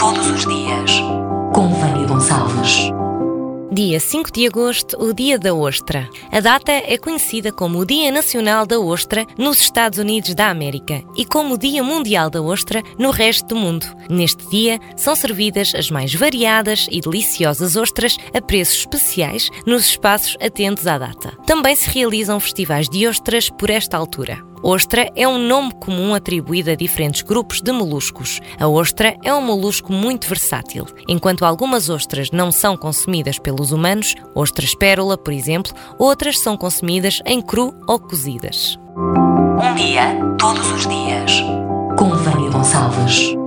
Todos os dias, com Vânia Gonçalves. Dia 5 de agosto, o Dia da Ostra. A data é conhecida como o Dia Nacional da Ostra nos Estados Unidos da América e como o Dia Mundial da Ostra no resto do mundo. Neste dia, são servidas as mais variadas e deliciosas ostras a preços especiais nos espaços atentos à data. Também se realizam festivais de ostras por esta altura. Ostra é um nome comum atribuído a diferentes grupos de moluscos. A ostra é um molusco muito versátil. Enquanto algumas ostras não são consumidas pelos humanos, ostras pérola, por exemplo, outras são consumidas em cru ou cozidas. Um dia, todos os dias. Com Vânia Gonçalves.